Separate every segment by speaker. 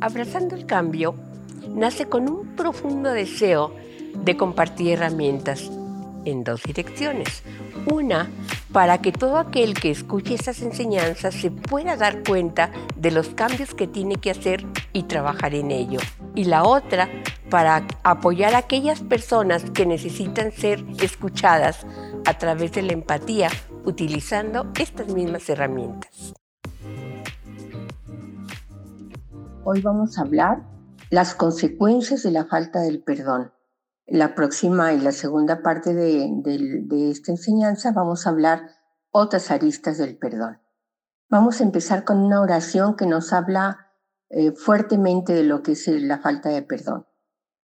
Speaker 1: Abrazando el cambio nace con un profundo deseo de compartir herramientas en dos direcciones. Una, para que todo aquel que escuche esas enseñanzas se pueda dar cuenta de los cambios que tiene que hacer y trabajar en ello. Y la otra, para apoyar a aquellas personas que necesitan ser escuchadas a través de la empatía utilizando estas mismas herramientas.
Speaker 2: Hoy vamos a hablar las consecuencias de la falta del perdón. la próxima y la segunda parte de, esta enseñanza vamos a hablar otras aristas del perdón. Vamos a empezar con una oración que nos habla eh, fuertemente de lo que es la falta de perdón.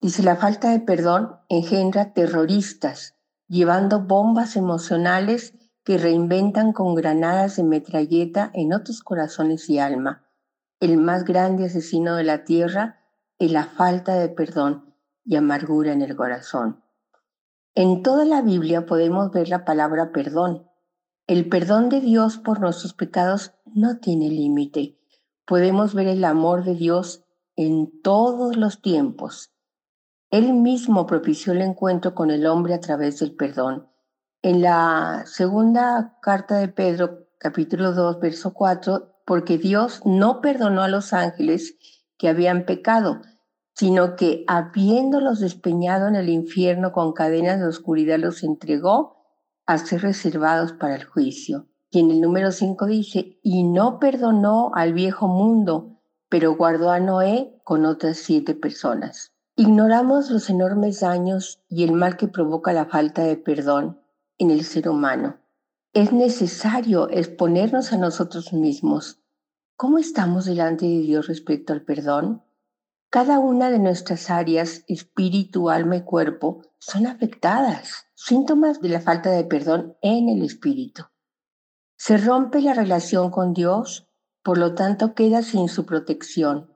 Speaker 2: Dice, la falta de perdón engendra terroristas, llevando bombas emocionales que reinventan con granadas de metralleta en otros corazones y alma. El más grande asesino de la tierra es la falta de perdón y amargura en el corazón. En toda la Biblia podemos ver la palabra perdón. El perdón de Dios por nuestros pecados no tiene límite. Podemos ver el amor de Dios en todos los tiempos. Él mismo propició el encuentro con el hombre a través del perdón. En la segunda carta de Pedro, capítulo 2, verso 4, porque Dios no perdonó a los ángeles que habían pecado, sino que habiéndolos despeñado en el infierno con cadenas de oscuridad los entregó a ser reservados para el juicio. Y en el número 5 dice, y no perdonó al viejo mundo, pero guardó a Noé con otras siete personas. Ignoramos los enormes daños y el mal que provoca la falta de perdón en el ser humano. Es necesario exponernos a nosotros mismos. ¿Cómo estamos delante de Dios respecto al perdón? Cada una de nuestras áreas, espíritu, alma y cuerpo, son afectadas, síntomas de la falta de perdón en el espíritu. Se rompe la relación con Dios, por lo tanto queda sin su protección.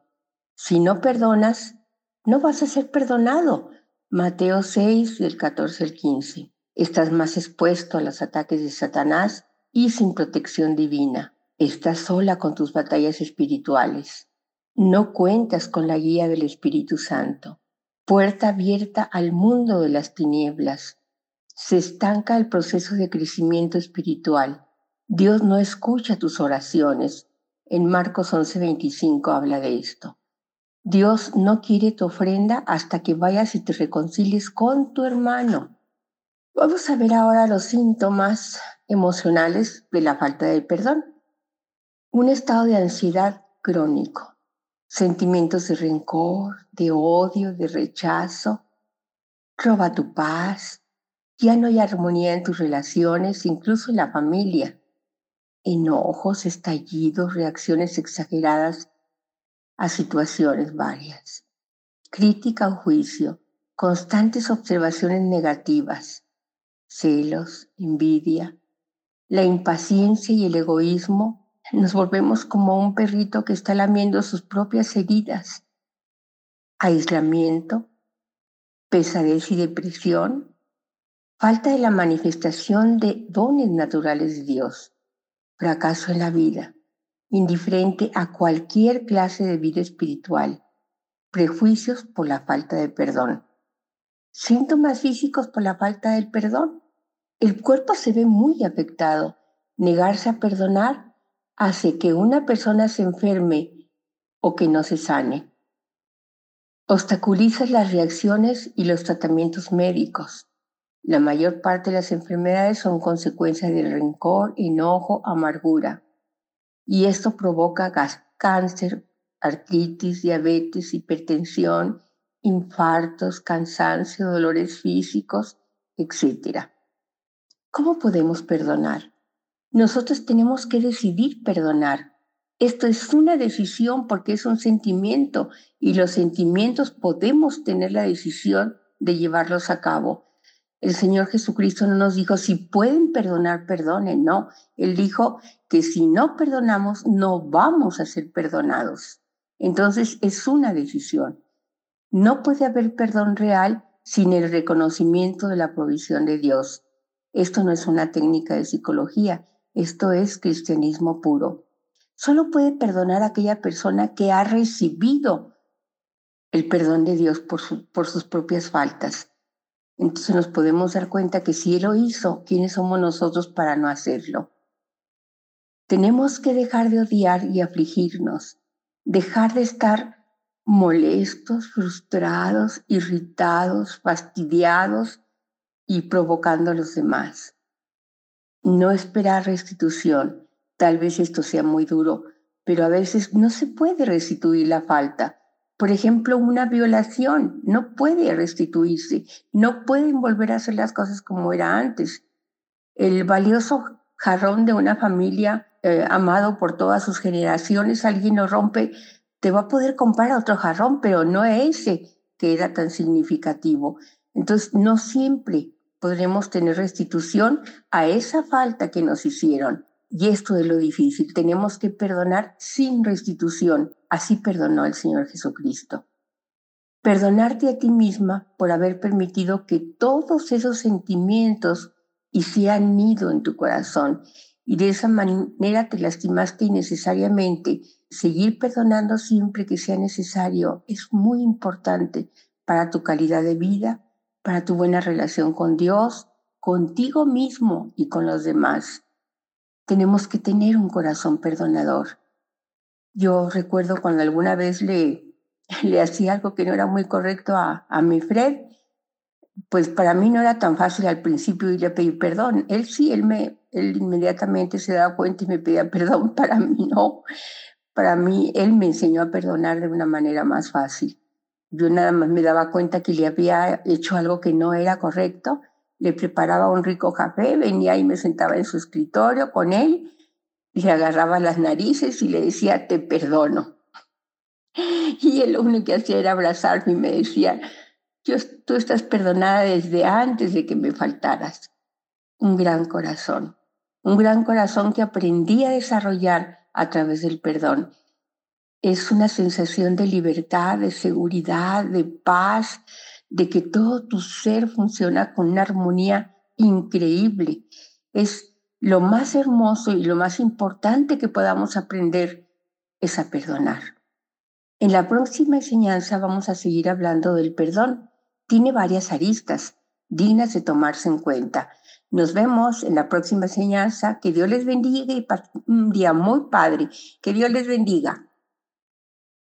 Speaker 2: Si no perdonas, no vas a ser perdonado. Mateo 6, del 14 al 15. Estás más expuesto a los ataques de Satanás y sin protección divina. Estás sola con tus batallas espirituales. No cuentas con la guía del Espíritu Santo. Puerta abierta al mundo de las tinieblas. Se estanca el proceso de crecimiento espiritual. Dios no escucha tus oraciones. En Marcos 11:25 habla de esto. Dios no quiere tu ofrenda hasta que vayas y te reconcilies con tu hermano. Vamos a ver ahora los síntomas emocionales de la falta de perdón. Un estado de ansiedad crónico sentimientos de rencor, de odio, de rechazo. Roba tu paz. Ya no hay armonía en tus relaciones, incluso en la familia. Enojos, estallidos, reacciones exageradas a situaciones varias. Crítica o juicio, constantes observaciones negativas, celos, envidia, la impaciencia y el egoísmo nos volvemos como un perrito que está lamiendo sus propias heridas. Aislamiento, pesadez y depresión, falta de la manifestación de dones naturales de Dios, fracaso en la vida, indiferente a cualquier clase de vida espiritual, prejuicios por la falta de perdón, síntomas físicos por la falta del perdón. El cuerpo se ve muy afectado. Negarse a perdonar hace que una persona se enferme o que no se sane. Obstaculiza las reacciones y los tratamientos médicos. La mayor parte de las enfermedades son consecuencias del rencor, enojo, amargura. Y esto provoca cáncer, artritis, diabetes, hipertensión, infartos, cansancio, dolores físicos, etc. ¿Cómo podemos perdonar? nosotros tenemos que decidir perdonar. Esto es una decisión porque es un sentimiento y los sentimientos podemos tener la decisión de llevarlos a cabo. El Señor Jesucristo no nos dijo, si pueden perdonar, perdonen, no. Él dijo que si no perdonamos, no vamos a ser perdonados. Entonces es una decisión. No puede haber perdón real sin el reconocimiento de la provisión de Dios. Esto no es una técnica de psicología, esto es cristianismo puro. Solo puede perdonar aquella persona que ha recibido el perdón de Dios por, por sus propias faltas. Entonces nos podemos dar cuenta que si Él lo hizo, ¿quiénes somos nosotros para no hacerlo? Tenemos que dejar de odiar y afligirnos, dejar de estar molestos, frustrados, irritados, fastidiados y provocando a los demás. No esperar restitución. Tal vez esto sea muy duro, pero a veces no se puede restituir la falta. Por ejemplo, una violación no puede restituirse, no pueden volver a hacer las cosas como era antes. El valioso jarrón de una familia eh, amado por todas sus generaciones, alguien lo rompe, te va a poder comprar otro jarrón, pero no ese que era tan significativo. Entonces, no siempre podremos tener restitución a esa falta que nos hicieron. Y esto es lo difícil, tenemos que perdonar sin restitución. Así perdonó el Señor Jesucristo. Perdonarte a ti misma por haber permitido que todos esos sentimientos hicieran nido en tu corazón y de esa manera te lastimaste innecesariamente. Seguir perdonando siempre que sea necesario es muy importante para tu calidad de vida, para tu buena relación con Dios, contigo mismo y con los demás. Tenemos que tener un corazón perdonador. Yo recuerdo cuando alguna vez le, le hacía algo que no era muy correcto a, a mi Fred, pues para mí no era tan fácil al principio ir a pedir perdón. Él sí, él, me, él inmediatamente se daba cuenta y me pedía perdón. Para mí no. Para mí, él me enseñó a perdonar de una manera más fácil. Yo nada más me daba cuenta que le había hecho algo que no era correcto le preparaba un rico café, venía y me sentaba en su escritorio con él, le agarraba las narices y le decía, te perdono. Y él lo único que hacía era abrazarme y me decía, tú estás perdonada desde antes de que me faltaras. Un gran corazón, un gran corazón que aprendí a desarrollar a través del perdón. Es una sensación de libertad, de seguridad, de paz, de que todo tu ser funciona con una armonía increíble. Es lo más hermoso y lo más importante que podamos aprender es a perdonar. En la próxima enseñanza vamos a seguir hablando del perdón. Tiene varias aristas dignas de tomarse en cuenta. Nos vemos en la próxima enseñanza. Que Dios les bendiga y un día muy padre. Que Dios les bendiga.